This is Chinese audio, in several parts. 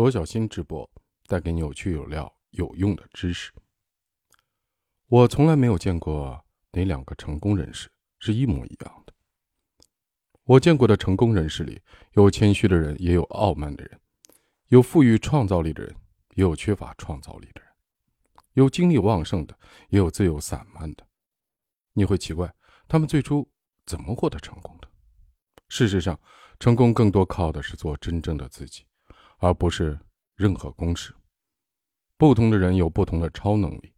罗小新直播，带给你有趣有料、有用的知识。我从来没有见过哪两个成功人士是一模一样的。我见过的成功人士里，有谦虚的人，也有傲慢的人；有富于创造力的人，也有缺乏创造力的人；有精力旺盛的，也有自由散漫的。你会奇怪，他们最初怎么获得成功的？事实上，成功更多靠的是做真正的自己，而不是任何公式。不同的人有不同的超能力。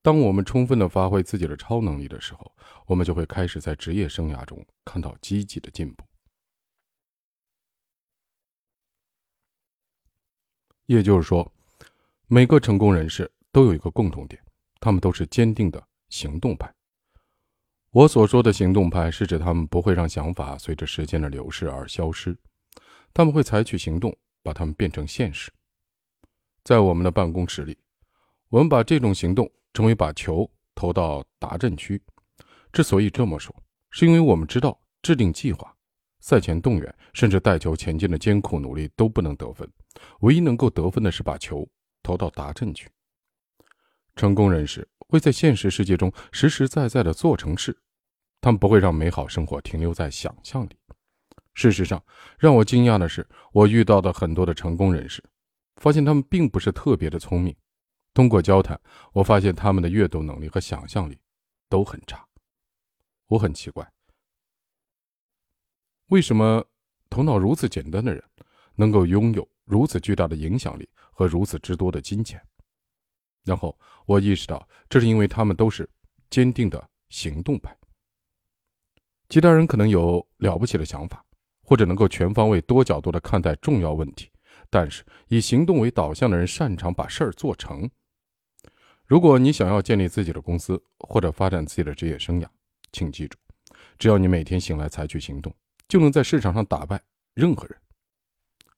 当我们充分的发挥自己的超能力的时候，我们就会开始在职业生涯中看到积极的进步。也就是说，每个成功人士都有一个共同点，他们都是坚定的行动派。我所说的行动派，是指他们不会让想法随着时间的流逝而消失，他们会采取行动，把它们变成现实。在我们的办公室里，我们把这种行动称为把球投到达阵区。之所以这么说，是因为我们知道，制定计划、赛前动员，甚至带球前进的艰苦努力都不能得分，唯一能够得分的是把球投到达阵区。成功人士会在现实世界中实实在在的做成事，他们不会让美好生活停留在想象里。事实上，让我惊讶的是，我遇到的很多的成功人士，发现他们并不是特别的聪明。通过交谈，我发现他们的阅读能力和想象力都很差。我很奇怪，为什么头脑如此简单的人，能够拥有如此巨大的影响力和如此之多的金钱？然后我意识到，这是因为他们都是坚定的行动派。其他人可能有了不起的想法，或者能够全方位、多角度的看待重要问题，但是以行动为导向的人擅长把事儿做成。如果你想要建立自己的公司或者发展自己的职业生涯，请记住，只要你每天醒来采取行动，就能在市场上打败任何人。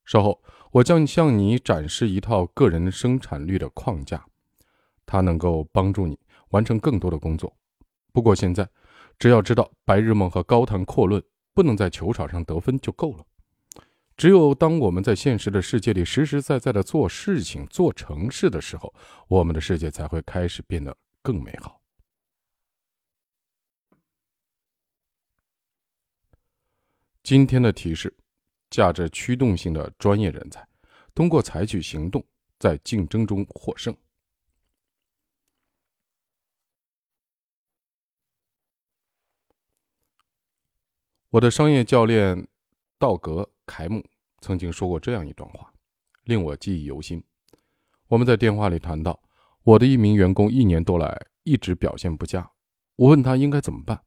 稍后我将向你展示一套个人生产率的框架。它能够帮助你完成更多的工作。不过现在，只要知道白日梦和高谈阔论不能在球场上得分就够了。只有当我们在现实的世界里实实在在的做事情、做成事的时候，我们的世界才会开始变得更美好。今天的提示：价值驱动性的专业人才，通过采取行动，在竞争中获胜。我的商业教练道格·凯姆曾经说过这样一段话，令我记忆犹新。我们在电话里谈到，我的一名员工一年多来一直表现不佳，我问他应该怎么办。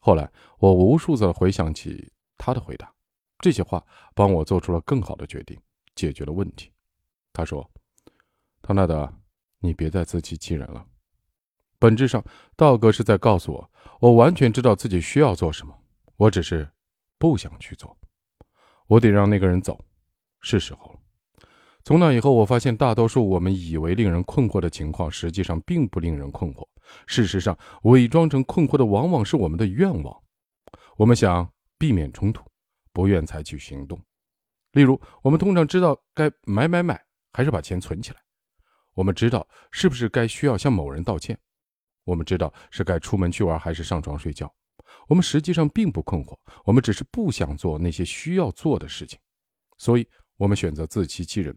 后来我无数次回想起他的回答，这些话帮我做出了更好的决定，解决了问题。他说：“唐纳德，你别再自欺欺人了。本质上，道格是在告诉我，我完全知道自己需要做什么。”我只是不想去做，我得让那个人走，是时候了。从那以后，我发现大多数我们以为令人困惑的情况，实际上并不令人困惑。事实上，伪装成困惑的往往是我们的愿望。我们想避免冲突，不愿采取行动。例如，我们通常知道该买买买，还是把钱存起来；我们知道是不是该需要向某人道歉；我们知道是该出门去玩，还是上床睡觉。我们实际上并不困惑，我们只是不想做那些需要做的事情，所以我们选择自欺欺人，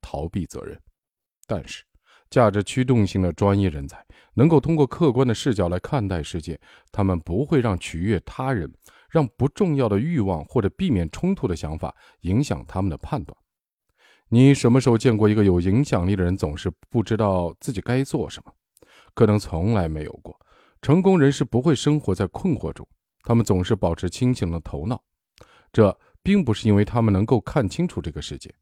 逃避责任。但是，价值驱动性的专业人才能够通过客观的视角来看待世界，他们不会让取悦他人、让不重要的欲望或者避免冲突的想法影响他们的判断。你什么时候见过一个有影响力的人总是不知道自己该做什么？可能从来没有过。成功人士不会生活在困惑中，他们总是保持清醒的头脑。这并不是因为他们能够看清楚这个世界，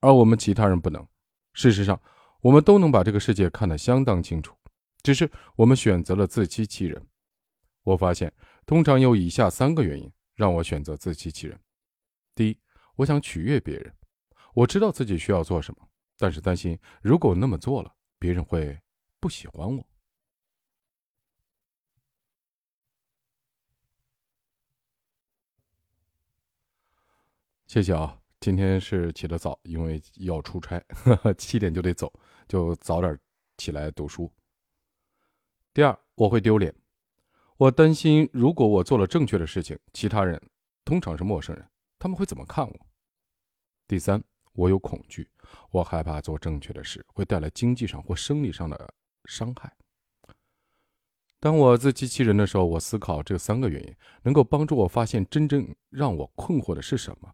而我们其他人不能。事实上，我们都能把这个世界看得相当清楚，只是我们选择了自欺欺人。我发现，通常有以下三个原因让我选择自欺欺人：第一，我想取悦别人，我知道自己需要做什么，但是担心如果那么做了，别人会不喜欢我。谢谢啊，今天是起得早，因为要出差，七点就得走，就早点起来读书。第二，我会丢脸，我担心如果我做了正确的事情，其他人通常是陌生人，他们会怎么看我？第三，我有恐惧，我害怕做正确的事会带来经济上或生理上的伤害。当我自欺欺人的时候，我思考这三个原因能够帮助我发现真正让我困惑的是什么。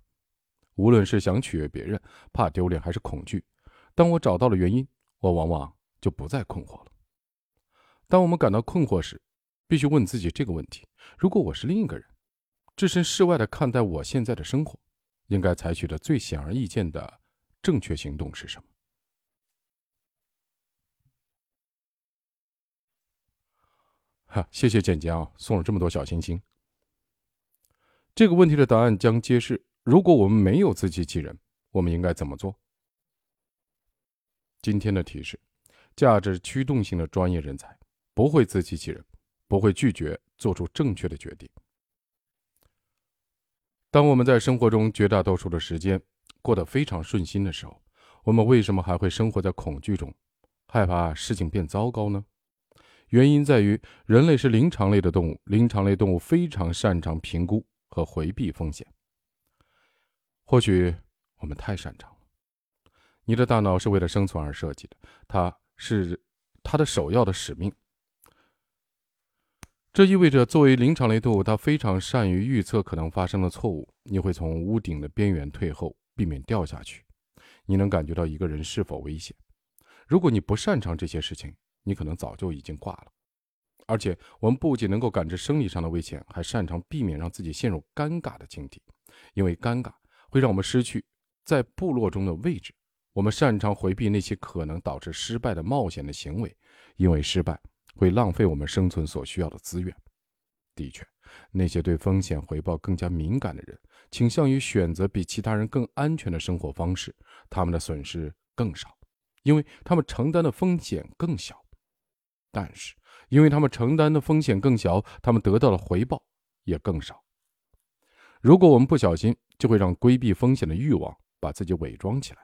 无论是想取悦别人、怕丢脸还是恐惧，当我找到了原因，我往往就不再困惑了。当我们感到困惑时，必须问自己这个问题：如果我是另一个人，置身事外的看待我现在的生活，应该采取的最显而易见的正确行动是什么？哈，谢谢简简啊，送了这么多小心心。这个问题的答案将揭示：如果我们没有自欺欺人，我们应该怎么做？今天的提示：价值驱动性的专业人才不会自欺欺人，不会拒绝做出正确的决定。当我们在生活中绝大多数的时间过得非常顺心的时候，我们为什么还会生活在恐惧中，害怕事情变糟糕呢？原因在于，人类是灵长类的动物，灵长类动物非常擅长评估和回避风险。或许我们太擅长了。你的大脑是为了生存而设计的，它是它的首要的使命。这意味着，作为灵长类动物，它非常善于预测可能发生的错误。你会从屋顶的边缘退后，避免掉下去。你能感觉到一个人是否危险。如果你不擅长这些事情，你可能早就已经挂了，而且我们不仅能够感知生理上的危险，还擅长避免让自己陷入尴尬的境地，因为尴尬会让我们失去在部落中的位置。我们擅长回避那些可能导致失败的冒险的行为，因为失败会浪费我们生存所需要的资源。的确，那些对风险回报更加敏感的人，倾向于选择比其他人更安全的生活方式，他们的损失更少，因为他们承担的风险更小。但是，因为他们承担的风险更小，他们得到的回报也更少。如果我们不小心，就会让规避风险的欲望把自己伪装起来，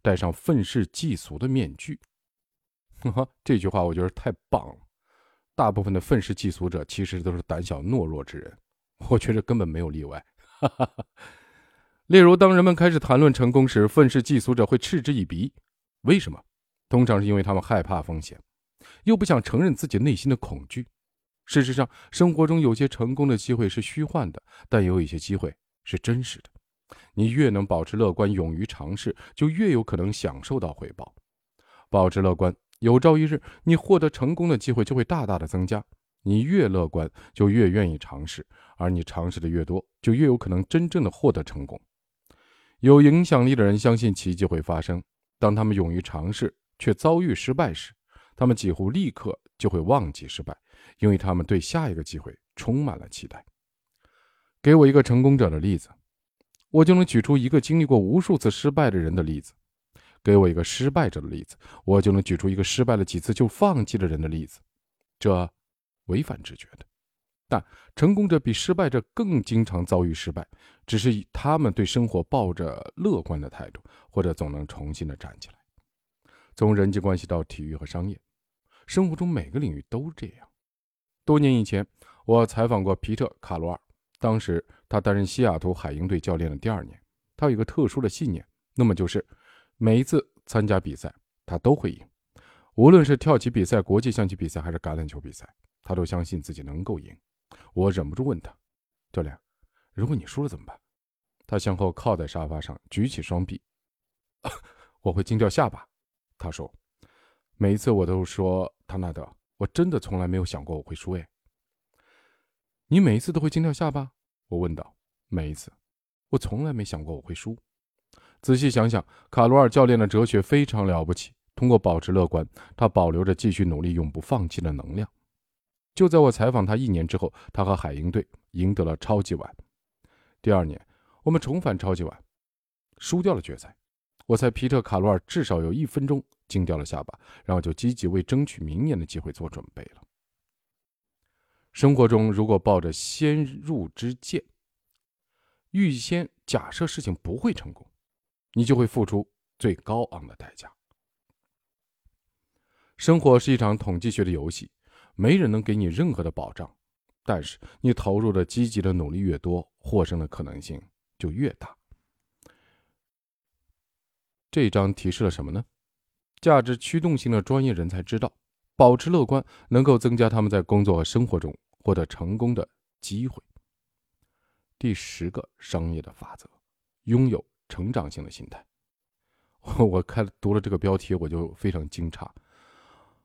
戴上愤世嫉俗的面具。哈哈，这句话我觉得太棒了。大部分的愤世嫉俗者其实都是胆小懦弱之人，我觉得根本没有例外。哈哈哈。例如，当人们开始谈论成功时，愤世嫉俗者会嗤之以鼻。为什么？通常是因为他们害怕风险。又不想承认自己内心的恐惧。事实上，生活中有些成功的机会是虚幻的，但也有一些机会是真实的。你越能保持乐观，勇于尝试，就越有可能享受到回报。保持乐观，有朝一日你获得成功的机会就会大大的增加。你越乐观，就越愿意尝试，而你尝试的越多，就越有可能真正的获得成功。有影响力的人相信奇迹会发生。当他们勇于尝试却遭遇失败时，他们几乎立刻就会忘记失败，因为他们对下一个机会充满了期待。给我一个成功者的例子，我就能举出一个经历过无数次失败的人的例子；给我一个失败者的例子，我就能举出一个失败了几次就放弃的人的例子。这违反直觉的，但成功者比失败者更经常遭遇失败，只是他们对生活抱着乐观的态度，或者总能重新的站起来。从人际关系到体育和商业。生活中每个领域都这样。多年以前，我采访过皮特·卡罗尔。当时他担任西雅图海鹰队教练的第二年，他有一个特殊的信念，那么就是每一次参加比赛，他都会赢。无论是跳棋比赛、国际象棋比赛还是橄榄球比赛，他都相信自己能够赢。我忍不住问他：“教练，如果你输了怎么办？”他向后靠在沙发上，举起双臂：“ 我会惊掉下巴。”他说。每一次我都说唐纳德，我真的从来没有想过我会输哎。你每一次都会惊掉下巴？我问道。每一次，我从来没想过我会输。仔细想想，卡罗尔教练的哲学非常了不起。通过保持乐观，他保留着继续努力、永不放弃的能量。就在我采访他一年之后，他和海鹰队赢得了超级碗。第二年，我们重返超级碗，输掉了决赛。我猜皮特·卡罗尔至少有一分钟。惊掉了下巴，然后就积极为争取明年的机会做准备了。生活中，如果抱着先入之见，预先假设事情不会成功，你就会付出最高昂的代价。生活是一场统计学的游戏，没人能给你任何的保障，但是你投入的积极的努力越多，获胜的可能性就越大。这一章提示了什么呢？价值驱动性的专业人才知道，保持乐观能够增加他们在工作和生活中获得成功的机会。第十个商业的法则：拥有成长性的心态。我看读了这个标题，我就非常惊诧。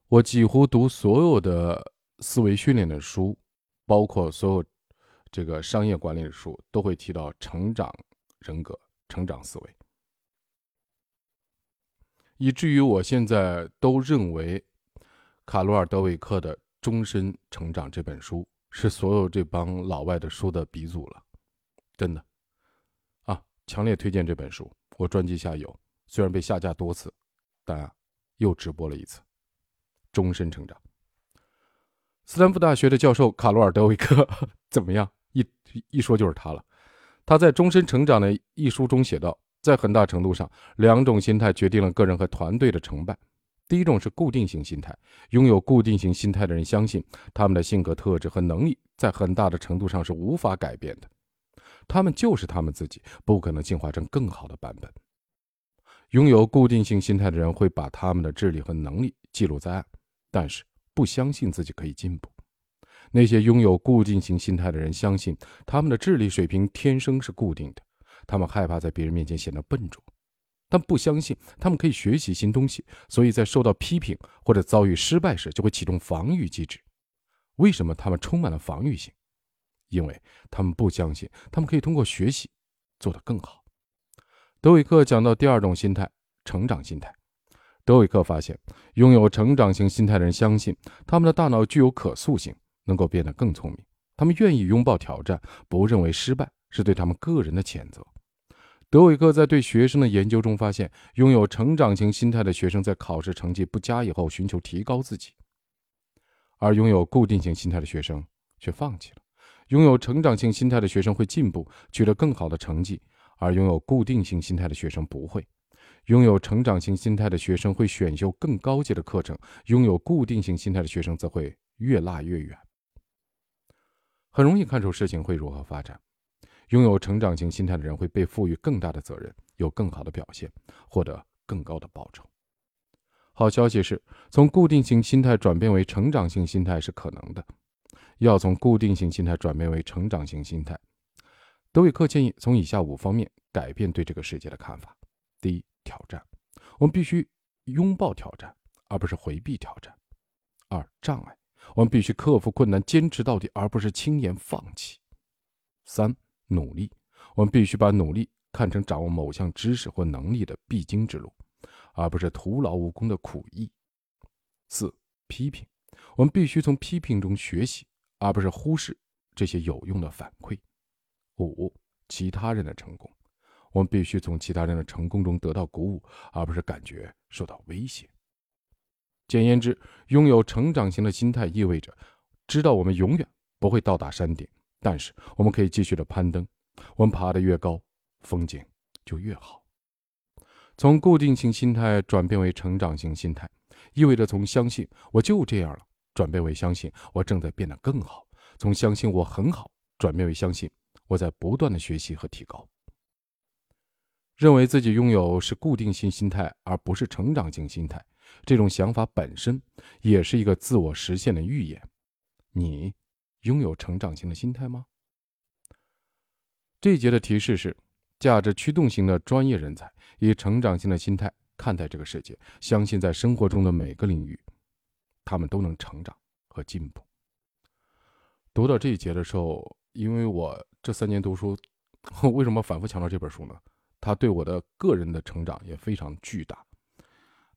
我几乎读所有的思维训练的书，包括所有这个商业管理的书，都会提到成长人格、成长思维，以至于我现在都认为卡罗尔·德韦克的《终身成长》这本书是所有这帮老外的书的鼻祖了，真的啊！强烈推荐这本书，我专辑下有，虽然被下架多次，但又直播了一次。终身成长。斯坦福大学的教授卡罗尔·德维克怎么样？一一说就是他了。他在《终身成长》的一书中写道，在很大程度上，两种心态决定了个人和团队的成败。第一种是固定型心态，拥有固定型心态的人相信他们的性格特质和能力在很大的程度上是无法改变的，他们就是他们自己，不可能进化成更好的版本。拥有固定性心态的人会把他们的智力和能力记录在案。但是不相信自己可以进步。那些拥有固定型心态的人相信他们的智力水平天生是固定的，他们害怕在别人面前显得笨拙，但不相信他们可以学习新东西，所以在受到批评或者遭遇失败时就会启动防御机制。为什么他们充满了防御性？因为他们不相信他们可以通过学习做得更好。德韦克讲到第二种心态——成长心态。德韦克发现，拥有成长型心态的人相信他们的大脑具有可塑性，能够变得更聪明。他们愿意拥抱挑战，不认为失败是对他们个人的谴责。德韦克在对学生的研究中发现，拥有成长型心态的学生在考试成绩不佳以后寻求提高自己，而拥有固定型心态的学生却放弃了。拥有成长性心态的学生会进步，取得更好的成绩，而拥有固定性心态的学生不会。拥有成长型心态的学生会选修更高阶的课程，拥有固定性心态的学生则会越落越远。很容易看出事情会如何发展。拥有成长型心态的人会被赋予更大的责任，有更好的表现，获得更高的报酬。好消息是，从固定型心态转变为成长性心态是可能的。要从固定型心态转变为成长型心态，德韦克建议从以下五方面改变对这个世界的看法：第一，挑战，我们必须拥抱挑战，而不是回避挑战。二、障碍，我们必须克服困难，坚持到底，而不是轻言放弃。三、努力，我们必须把努力看成掌握某项知识或能力的必经之路，而不是徒劳无功的苦役。四、批评，我们必须从批评中学习，而不是忽视这些有用的反馈。五、其他人的成功。我们必须从其他人的成功中得到鼓舞，而不是感觉受到威胁。简言之，拥有成长型的心态意味着知道我们永远不会到达山顶，但是我们可以继续的攀登。我们爬得越高，风景就越好。从固定性心态转变为成长型心态，意味着从相信我就这样了，转变为相信我正在变得更好；从相信我很好，转变为相信我在不断的学习和提高。认为自己拥有是固定性心态，而不是成长性心态，这种想法本身也是一个自我实现的预言。你拥有成长型的心态吗？这一节的提示是：价值驱动型的专业人才以成长性的心态看待这个世界，相信在生活中的每个领域，他们都能成长和进步。读到这一节的时候，因为我这三年读书，为什么反复强调这本书呢？它对我的个人的成长也非常巨大。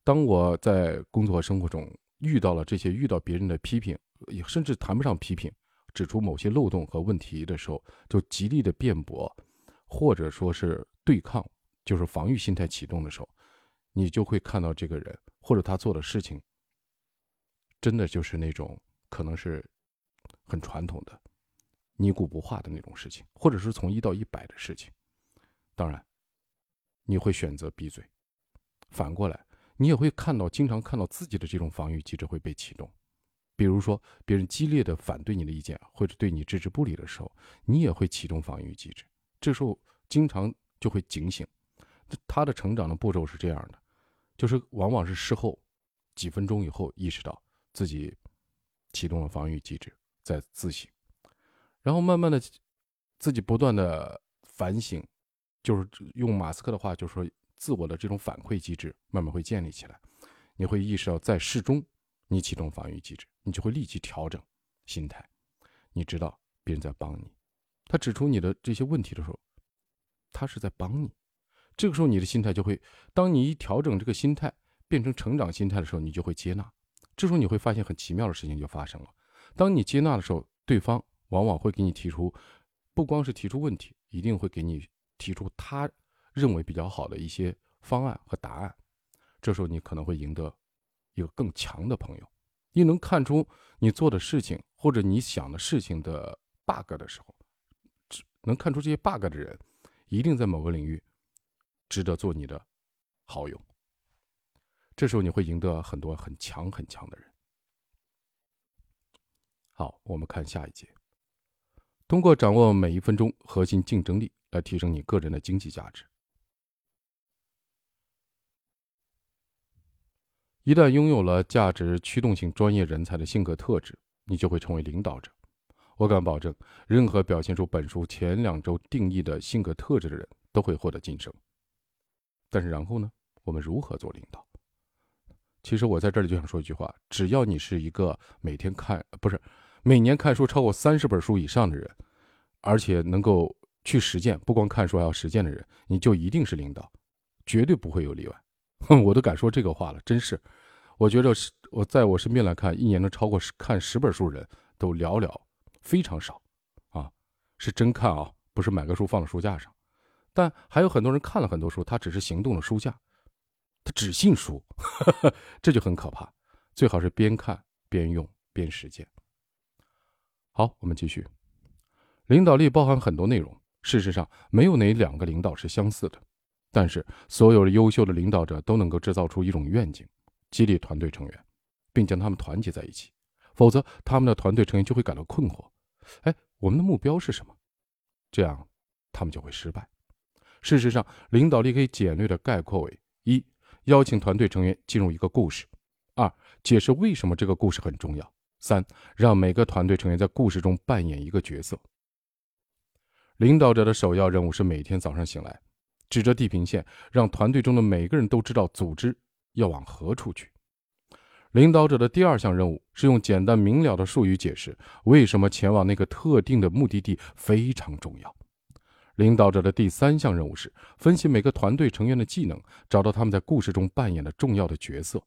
当我在工作和生活中遇到了这些遇到别人的批评，也甚至谈不上批评，指出某些漏洞和问题的时候，就极力的辩驳，或者说是对抗，就是防御心态启动的时候，你就会看到这个人或者他做的事情，真的就是那种可能是很传统的、泥古不化的那种事情，或者是从一到一百的事情。当然。你会选择闭嘴；反过来，你也会看到，经常看到自己的这种防御机制会被启动。比如说，别人激烈的反对你的意见，或者对你置之不理的时候，你也会启动防御机制。这时候，经常就会警醒。他的成长的步骤是这样的，就是往往是事后几分钟以后意识到自己启动了防御机制，在自省，然后慢慢的自己不断的反省，就是用马斯克的话，就是说自我的这种反馈机制慢慢会建立起来。你会意识到在事中你启动防御机制，你就会立即调整心态。你知道别人在帮你，他指出你的这些问题的时候，他是在帮你。这个时候，你的心态就会，当你一调整这个心态，变成成长心态的时候，你就会接纳。这时候你会发现很奇妙的事情就发生了。当你接纳的时候，对方往往会给你提出，不光是提出问题，一定会给你提出他认为比较好的一些方案和答案。这时候你可能会赢得有更强的朋友。你能看出你做的事情或者你想的事情的 bug 的时候，能看出这些 bug 的人，一定在某个领域。值得做你的好友，这时候你会赢得很多很强很强的人。好，我们看下一节。通过掌握每一分钟核心竞争力来提升你个人的经济价值。一旦拥有了价值驱动性专业人才的性格特质，你就会成为领导者。我敢保证，任何表现出本书前两周定义的性格特质的人都会获得晋升。但是然后呢？我们如何做领导？其实我在这里就想说一句话：只要你是一个每天看不是每年看书超过三十本书以上的人，而且能够去实践，不光看书还要实践的人，你就一定是领导，绝对不会有例外。我都敢说这个话了，真是。我觉得我在我身边来看，一年能超过看十本书人都寥寥，非常少啊，是真看啊，不是买个书放在书架上。但还有很多人看了很多书，他只是行动的书架，他只信书，这就很可怕。最好是边看边用边实践。好，我们继续。领导力包含很多内容，事实上没有哪两个领导是相似的。但是所有的优秀的领导者都能够制造出一种愿景，激励团队成员，并将他们团结在一起。否则，他们的团队成员就会感到困惑。哎，我们的目标是什么？这样，他们就会失败。事实上，领导力可以简略的概括为：一、邀请团队成员进入一个故事；二、解释为什么这个故事很重要；三、让每个团队成员在故事中扮演一个角色。领导者的首要任务是每天早上醒来，指着地平线，让团队中的每个人都知道组织要往何处去。领导者的第二项任务是用简单明了的术语解释为什么前往那个特定的目的地非常重要。领导者的第三项任务是分析每个团队成员的技能，找到他们在故事中扮演的重要的角色。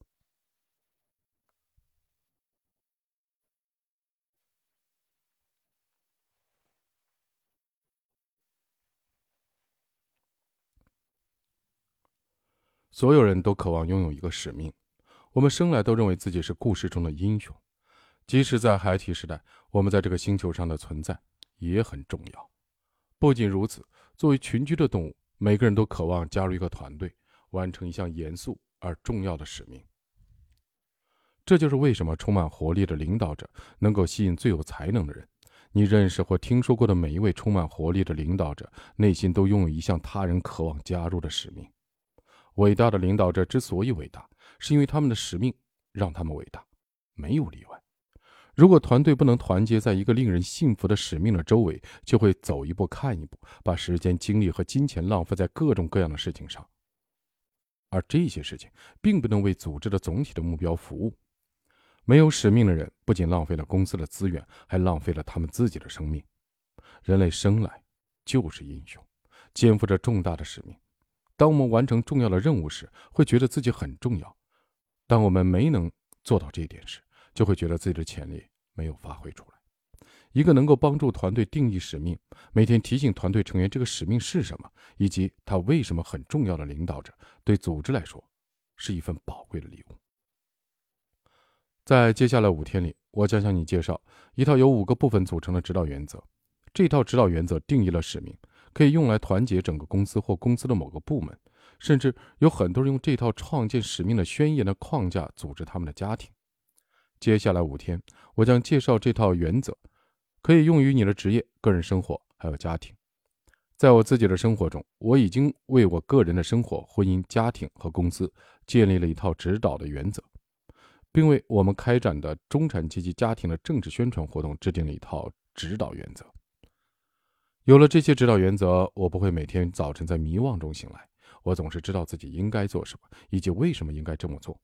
所有人都渴望拥有一个使命，我们生来都认为自己是故事中的英雄，即使在孩提时代，我们在这个星球上的存在也很重要。不仅如此，作为群居的动物，每个人都渴望加入一个团队，完成一项严肃而重要的使命。这就是为什么充满活力的领导者能够吸引最有才能的人。你认识或听说过的每一位充满活力的领导者，内心都拥有一项他人渴望加入的使命。伟大的领导者之所以伟大，是因为他们的使命让他们伟大，没有例外。如果团队不能团结在一个令人信服的使命的周围，就会走一步看一步，把时间、精力和金钱浪费在各种各样的事情上，而这些事情并不能为组织的总体的目标服务。没有使命的人不仅浪费了公司的资源，还浪费了他们自己的生命。人类生来就是英雄，肩负着重大的使命。当我们完成重要的任务时，会觉得自己很重要；当我们没能做到这一点时，就会觉得自己的潜力没有发挥出来。一个能够帮助团队定义使命，每天提醒团队成员这个使命是什么，以及他为什么很重要的领导者，对组织来说是一份宝贵的礼物。在接下来五天里，我将向你介绍一套由五个部分组成的指导原则。这套指导原则定义了使命，可以用来团结整个公司或公司的某个部门。甚至有很多人用这套创建使命的宣言的框架组织他们的家庭。接下来五天，我将介绍这套原则，可以用于你的职业、个人生活还有家庭。在我自己的生活中，我已经为我个人的生活、婚姻、家庭和公司建立了一套指导的原则，并为我们开展的中产阶级家庭的政治宣传活动制定了一套指导原则。有了这些指导原则，我不会每天早晨在迷惘中醒来。我总是知道自己应该做什么，以及为什么应该这么做。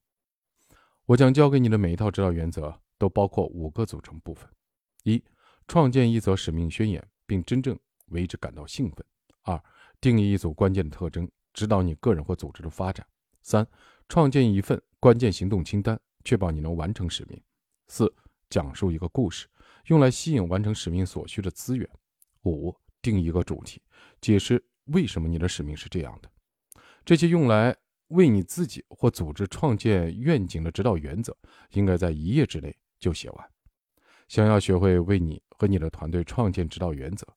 我将教给你的每一套指导原则都包括五个组成部分：一、创建一则使命宣言，并真正为之感到兴奋；二、定义一组关键的特征，指导你个人或组织的发展；三、创建一份关键行动清单，确保你能完成使命；四、讲述一个故事，用来吸引完成使命所需的资源；五、定一个主题，解释为什么你的使命是这样的。这些用来为你自己或组织创建愿景的指导原则，应该在一页之内就写完。想要学会为你和你的团队创建指导原则，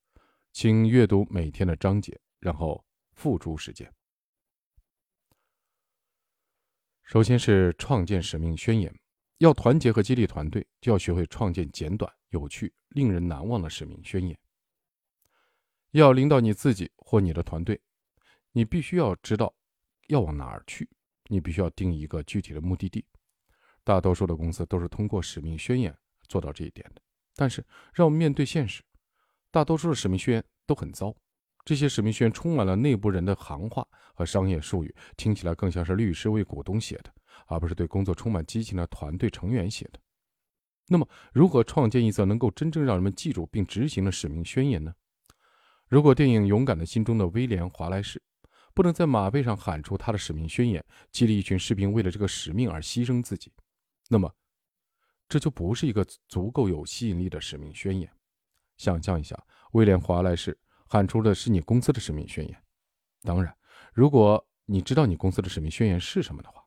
请阅读每天的章节，然后付诸实践。首先是创建使命宣言。要团结和激励团队，就要学会创建简短、有趣、令人难忘的使命宣言。要领导你自己或你的团队，你必须要知道。要往哪儿去？你必须要定一个具体的目的地。大多数的公司都是通过使命宣言做到这一点的。但是，让我们面对现实，大多数的使命宣言都很糟。这些使命宣言充满了内部人的行话和商业术语，听起来更像是律师为股东写的，而不是对工作充满激情的团队成员写的。那么，如何创建一则能够真正让人们记住并执行的使命宣言呢？如果电影《勇敢的心》中的威廉·华莱士。不能在马背上喊出他的使命宣言，激励一群士兵为了这个使命而牺牲自己，那么这就不是一个足够有吸引力的使命宣言。想象一下，威廉·华莱士喊出的是你公司的使命宣言。当然，如果你知道你公司的使命宣言是什么的话，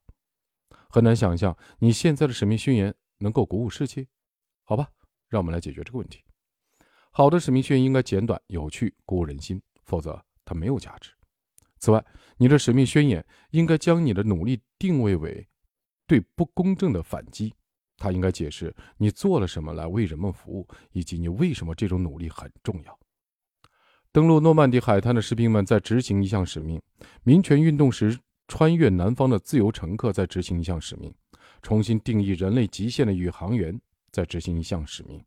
很难想象你现在的使命宣言能够鼓舞士气。好吧，让我们来解决这个问题。好的使命宣言应该简短、有趣、鼓舞人心，否则它没有价值。此外，你的使命宣言应该将你的努力定位为对不公正的反击。它应该解释你做了什么来为人们服务，以及你为什么这种努力很重要。登陆诺曼底海滩的士兵们在执行一项使命；民权运动时穿越南方的自由乘客在执行一项使命；重新定义人类极限的宇航员在执行一项使命；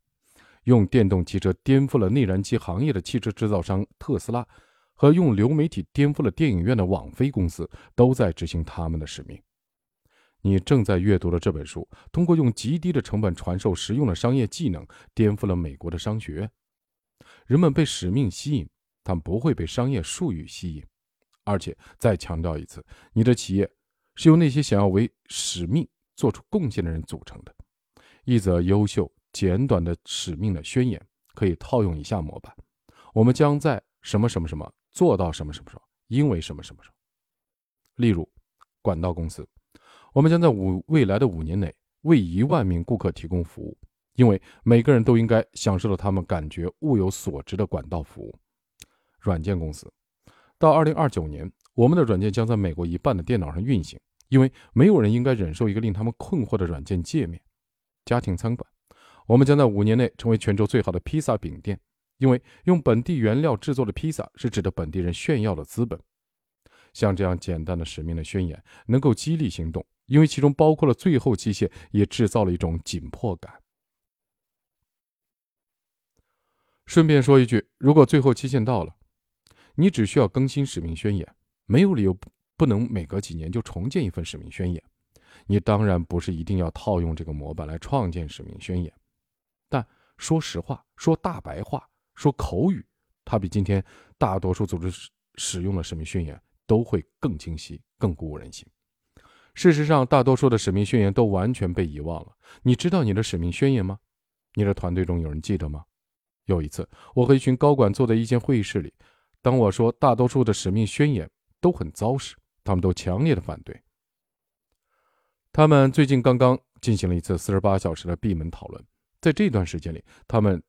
用电动汽车颠覆了内燃机行业的汽车制造商特斯拉。和用流媒体颠覆了电影院的网飞公司都在执行他们的使命。你正在阅读的这本书，通过用极低的成本传授实用的商业技能，颠覆了美国的商学院。人们被使命吸引，但不会被商业术语吸引。而且再强调一次，你的企业是由那些想要为使命做出贡献的人组成的。一则优秀、简短的使命的宣言可以套用以下模板：我们将在什么什么什么。做到什么什么什么，因为什么什么什么。例如，管道公司，我们将在五未来的五年内为一万名顾客提供服务，因为每个人都应该享受到他们感觉物有所值的管道服务。软件公司，到二零二九年，我们的软件将在美国一半的电脑上运行，因为没有人应该忍受一个令他们困惑的软件界面。家庭餐馆，我们将在五年内成为全球最好的披萨饼店。因为用本地原料制作的披萨是值得本地人炫耀的资本。像这样简单的使命的宣言能够激励行动，因为其中包括了最后期限，也制造了一种紧迫感。顺便说一句，如果最后期限到了，你只需要更新使命宣言，没有理由不能每隔几年就重建一份使命宣言。你当然不是一定要套用这个模板来创建使命宣言，但说实话，说大白话。说口语，它比今天大多数组织使使用的使命宣言都会更清晰、更鼓舞人心。事实上，大多数的使命宣言都完全被遗忘了。你知道你的使命宣言吗？你的团队中有人记得吗？有一次，我和一群高管坐在一间会议室里，当我说大多数的使命宣言都很糟时，他们都强烈的反对。他们最近刚刚进行了一次四十八小时的闭门讨论，在这段时间里，他们。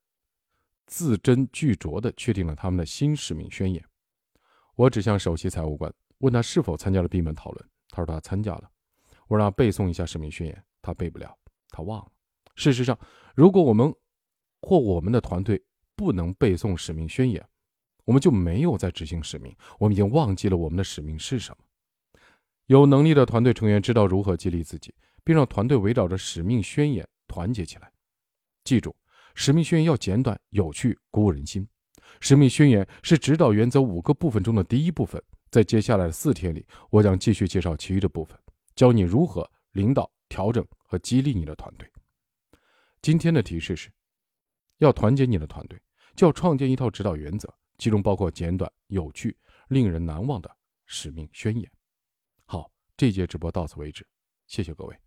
字斟句酌地确定了他们的新使命宣言。我指向首席财务官，问他是否参加了闭门讨论，他说他参加了。我让他背诵一下使命宣言，他背不了，他忘了。事实上，如果我们或我们的团队不能背诵使命宣言，我们就没有在执行使命，我们已经忘记了我们的使命是什么。有能力的团队成员知道如何激励自己，并让团队围绕着使命宣言团结起来。记住，使命宣言要简短、有趣、鼓舞人心。使命宣言是指导原则五个部分中的第一部分。在接下来的四天里，我将继续介绍其余的部分，教你如何领导、调整和激励你的团队。今天的提示是：要团结你的团队，就要创建一套指导原则，其中包括简短、有趣、令人难忘的使命宣言。好，这节直播到此为止，谢谢各位。